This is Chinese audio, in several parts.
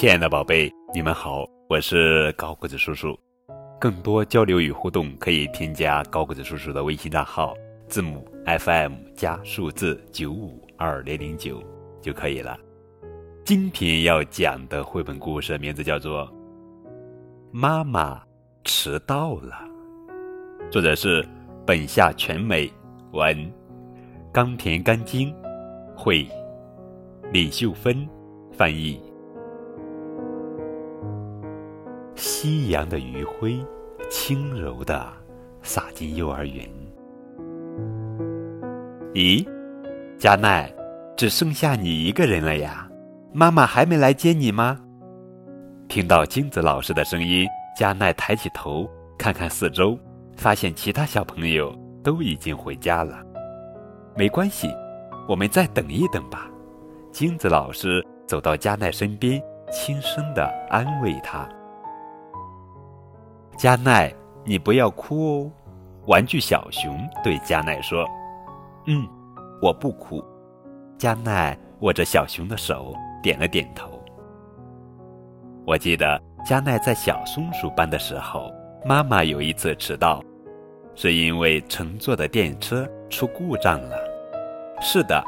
亲爱的宝贝，你们好，我是高个子叔叔。更多交流与互动，可以添加高个子叔叔的微信账号，字母 FM 加数字九五二零零九就可以了。今天要讲的绘本故事名字叫做《妈妈迟到了》，作者是本夏全美文，冈田干晶绘，李秀芬翻译。夕阳的余晖，轻柔的洒进幼儿园。咦，加奈，只剩下你一个人了呀？妈妈还没来接你吗？听到金子老师的声音，加奈抬起头，看看四周，发现其他小朋友都已经回家了。没关系，我们再等一等吧。金子老师走到加奈身边，轻声的安慰她。加奈，你不要哭哦。玩具小熊对加奈说：“嗯，我不哭。”加奈握着小熊的手，点了点头。我记得加奈在小松鼠班的时候，妈妈有一次迟到，是因为乘坐的电车出故障了。是的，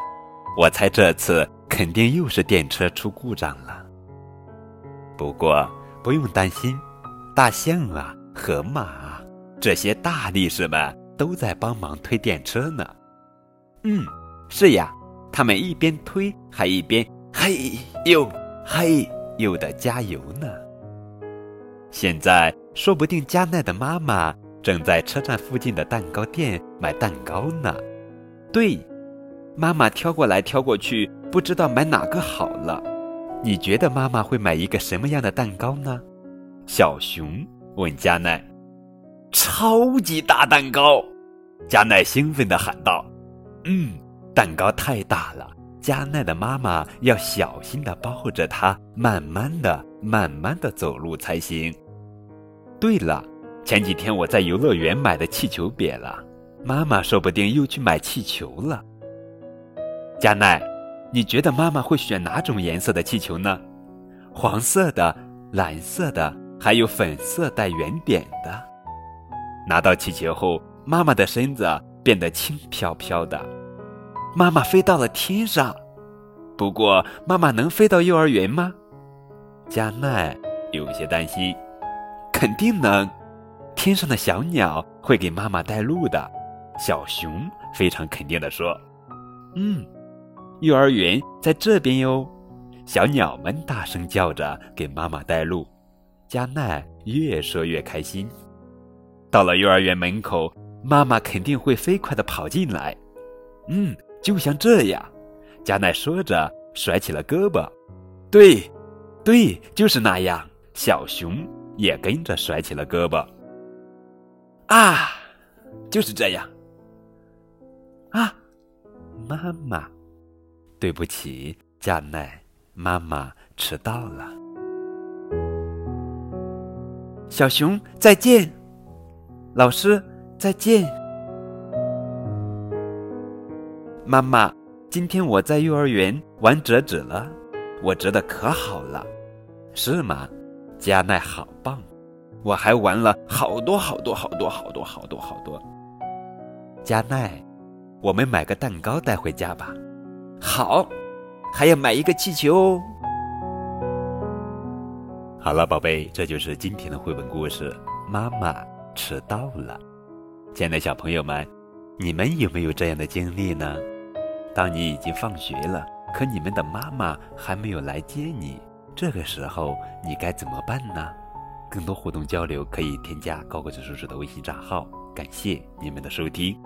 我猜这次肯定又是电车出故障了。不过不用担心，大象啊。河马，这些大力士们都在帮忙推电车呢。嗯，是呀，他们一边推还一边嘿呦嘿呦的加油呢。现在说不定加奈的妈妈正在车站附近的蛋糕店买蛋糕呢。对，妈妈挑过来挑过去，不知道买哪个好了。你觉得妈妈会买一个什么样的蛋糕呢？小熊。问加奈：“超级大蛋糕！”加奈兴奋地喊道：“嗯，蛋糕太大了，加奈的妈妈要小心地抱着它，慢慢的、慢慢的走路才行。”对了，前几天我在游乐园买的气球瘪了，妈妈说不定又去买气球了。加奈，你觉得妈妈会选哪种颜色的气球呢？黄色的、蓝色的？还有粉色带圆点的。拿到气球后，妈妈的身子变得轻飘飘的，妈妈飞到了天上。不过，妈妈能飞到幼儿园吗？加奈有些担心。肯定能，天上的小鸟会给妈妈带路的。小熊非常肯定地说：“嗯，幼儿园在这边哟。”小鸟们大声叫着给妈妈带路。加奈越说越开心。到了幼儿园门口，妈妈肯定会飞快的跑进来。嗯，就像这样。加奈说着，甩起了胳膊。对，对，就是那样。小熊也跟着甩起了胳膊。啊，就是这样。啊，妈妈，对不起，加奈，妈妈迟到了。小熊再见，老师再见，妈妈，今天我在幼儿园玩折纸了，我折的可好了，是吗？加奈好棒，我还玩了好多好多好多好多好多好多。加奈，我们买个蛋糕带回家吧，好，还要买一个气球哦。好了，宝贝，这就是今天的绘本故事。妈妈迟到了，亲爱的小朋友们，你们有没有这样的经历呢？当你已经放学了，可你们的妈妈还没有来接你，这个时候你该怎么办呢？更多互动交流可以添加高个子叔叔的微信账号。感谢你们的收听。